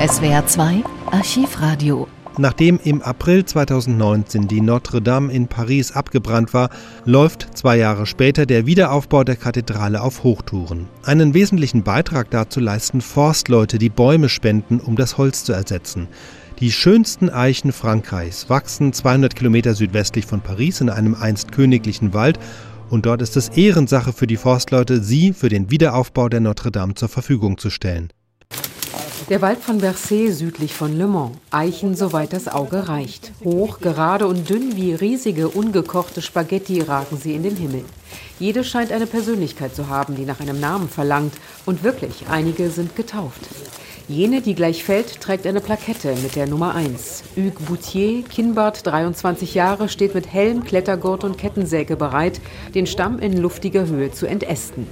SWR 2 Archivradio. Nachdem im April 2019 die Notre Dame in Paris abgebrannt war, läuft zwei Jahre später der Wiederaufbau der Kathedrale auf Hochtouren. Einen wesentlichen Beitrag dazu leisten Forstleute, die Bäume spenden, um das Holz zu ersetzen. Die schönsten Eichen Frankreichs wachsen 200 Kilometer südwestlich von Paris in einem einst königlichen Wald und dort ist es Ehrensache für die Forstleute, sie für den Wiederaufbau der Notre Dame zur Verfügung zu stellen. Der Wald von Bercé südlich von Le Mans. Eichen, soweit das Auge reicht. Hoch, gerade und dünn wie riesige, ungekochte Spaghetti ragen sie in den Himmel. Jede scheint eine Persönlichkeit zu haben, die nach einem Namen verlangt. Und wirklich, einige sind getauft. Jene, die gleich fällt, trägt eine Plakette mit der Nummer 1. Hugues Boutier, Kinnbart, 23 Jahre, steht mit Helm, Klettergurt und Kettensäge bereit, den Stamm in luftiger Höhe zu entästen.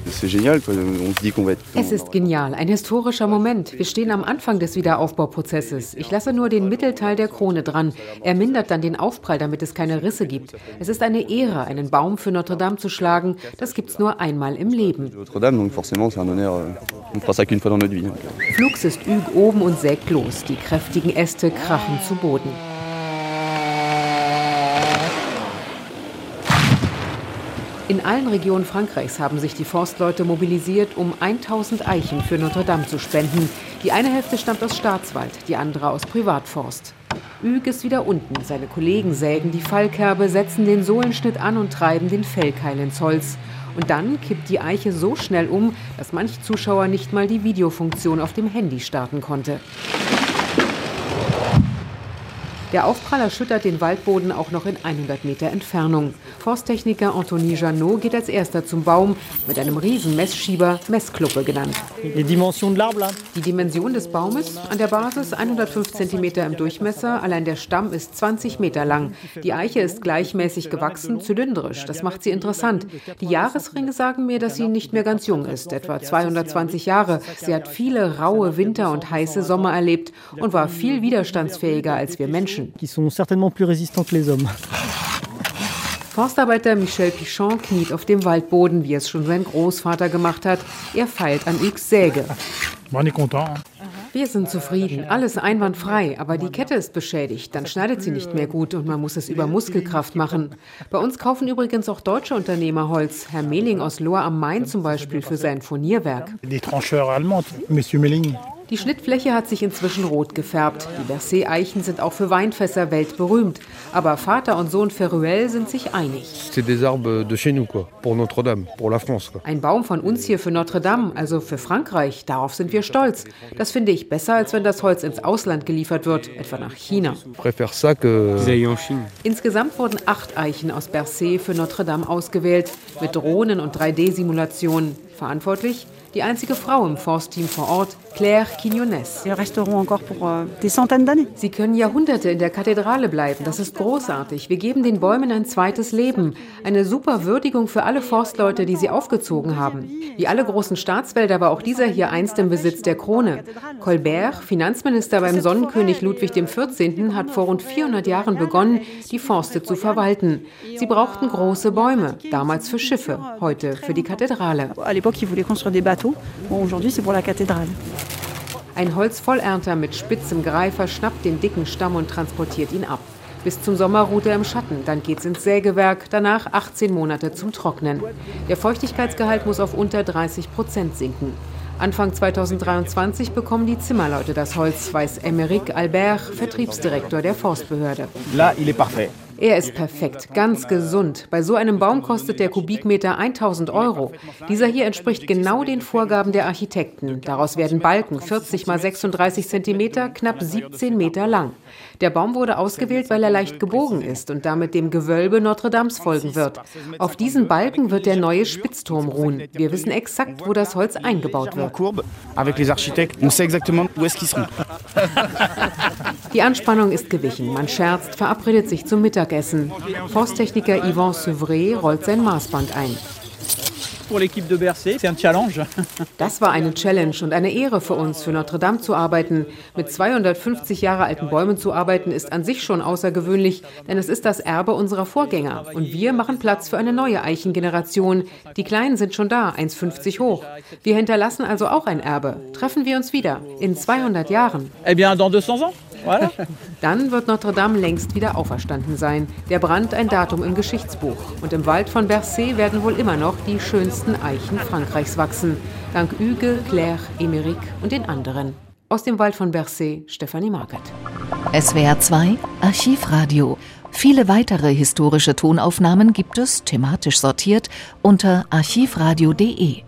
Es ist genial, ein historischer Moment. Wir stehen am Anfang des Wiederaufbauprozesses. Ich lasse nur den Mittelteil der Krone dran. Er mindert dann den Aufprall, damit es keine Risse gibt. Es ist eine Ehre, einen Baum für Notre Dame zu schlagen. Das gibt's nur einmal im Leben. Flugs ist Hugues oben und sägt los. Die kräftigen Äste krachen zu Boden. In allen Regionen Frankreichs haben sich die Forstleute mobilisiert, um 1000 Eichen für Notre Dame zu spenden. Die eine Hälfte stammt aus Staatswald, die andere aus Privatforst. Hugues ist wieder unten. Seine Kollegen sägen die Fallkerbe, setzen den Sohlenschnitt an und treiben den Fellkeil ins Holz. Und dann kippt die Eiche so schnell um, dass manch Zuschauer nicht mal die Videofunktion auf dem Handy starten konnte. Der Aufprall erschüttert den Waldboden auch noch in 100 Meter Entfernung. Forsttechniker Anthony Janot geht als erster zum Baum mit einem riesen Messschieber, Messkluppe genannt. Die Dimension des Baumes an der Basis 105 cm im Durchmesser, allein der Stamm ist 20 Meter lang. Die Eiche ist gleichmäßig gewachsen, zylindrisch. Das macht sie interessant. Die Jahresringe sagen mir, dass sie nicht mehr ganz jung ist, etwa 220 Jahre. Sie hat viele raue Winter und heiße Sommer erlebt und war viel widerstandsfähiger als wir Menschen. Qui sont certainement plus résistants que les hommes. Forstarbeiter Michel Pichon kniet auf dem Waldboden, wie es schon sein Großvater gemacht hat. Er feilt an Hugues Säge. Wir sind zufrieden, alles einwandfrei, aber die Kette ist beschädigt. Dann schneidet sie nicht mehr gut und man muss es über Muskelkraft machen. Bei uns kaufen übrigens auch deutsche Unternehmer Holz. Herr Mehling aus Lohr am Main zum Beispiel für sein Furnierwerk. Die Trancheurs allemands, Monsieur Mehling. Die Schnittfläche hat sich inzwischen rot gefärbt. Die Bercé-Eichen sind auch für Weinfässer weltberühmt. Aber Vater und Sohn Ferruel sind sich einig. Ein Baum von uns hier für Notre Dame, also für Frankreich, darauf sind wir stolz. Das finde ich besser, als wenn das Holz ins Ausland geliefert wird, etwa nach China. Insgesamt wurden acht Eichen aus Bercé für Notre Dame ausgewählt, mit Drohnen und 3D-Simulationen. Verantwortlich die einzige Frau im Forstteam vor Ort, Claire Quinones. Euh, Sie können Jahrhunderte in der Kathedrale bleiben. Das ist großartig. Wir geben den Bäumen ein zweites Leben. Eine super Würdigung für alle Forstleute, die sie aufgezogen haben. Wie alle großen Staatswälder war auch dieser hier einst im Besitz der Krone. Colbert, Finanzminister beim Sonnenkönig Ludwig XIV., hat vor rund 400 Jahren begonnen, die Forste zu verwalten. Sie brauchten große Bäume, damals für Schiffe, heute für die Kathedrale. Ein Holzvollernter mit spitzem Greifer schnappt den dicken Stamm und transportiert ihn ab. Bis zum Sommer ruht er im Schatten, dann geht's ins Sägewerk, danach 18 Monate zum Trocknen. Der Feuchtigkeitsgehalt muss auf unter 30 Prozent sinken. Anfang 2023 bekommen die Zimmerleute das Holz, weiß Emeric Albert, Vertriebsdirektor der Forstbehörde. Là, il est parfait. Er ist perfekt, ganz gesund. Bei so einem Baum kostet der Kubikmeter 1000 Euro. Dieser hier entspricht genau den Vorgaben der Architekten. Daraus werden Balken 40 mal 36 Zentimeter, knapp 17 Meter lang. Der Baum wurde ausgewählt, weil er leicht gebogen ist und damit dem Gewölbe Notre Dames folgen wird. Auf diesen Balken wird der neue Spitzturm ruhen. Wir wissen exakt, wo das Holz eingebaut wird. Die Anspannung ist gewichen. Man scherzt, verabredet sich zum Mittagessen. Forsttechniker Yvon Seuvray rollt sein Maßband ein. Das war eine Challenge und eine Ehre für uns, für Notre Dame zu arbeiten. Mit 250 Jahre alten Bäumen zu arbeiten, ist an sich schon außergewöhnlich, denn es ist das Erbe unserer Vorgänger. Und wir machen Platz für eine neue Eichengeneration. Die Kleinen sind schon da, 1,50 hoch. Wir hinterlassen also auch ein Erbe. Treffen wir uns wieder in 200 Jahren. Eh bien, dans 200 ans. Voilà. Dann wird Notre Dame längst wieder auferstanden sein. Der Brand ein Datum im Geschichtsbuch. Und im Wald von Bercé werden wohl immer noch die schönsten Eichen Frankreichs wachsen. Dank Hugues, Claire, Emeric und den anderen. Aus dem Wald von Bercé, Stefanie Markert. SWR 2 Archivradio. Viele weitere historische Tonaufnahmen gibt es, thematisch sortiert, unter archivradio.de.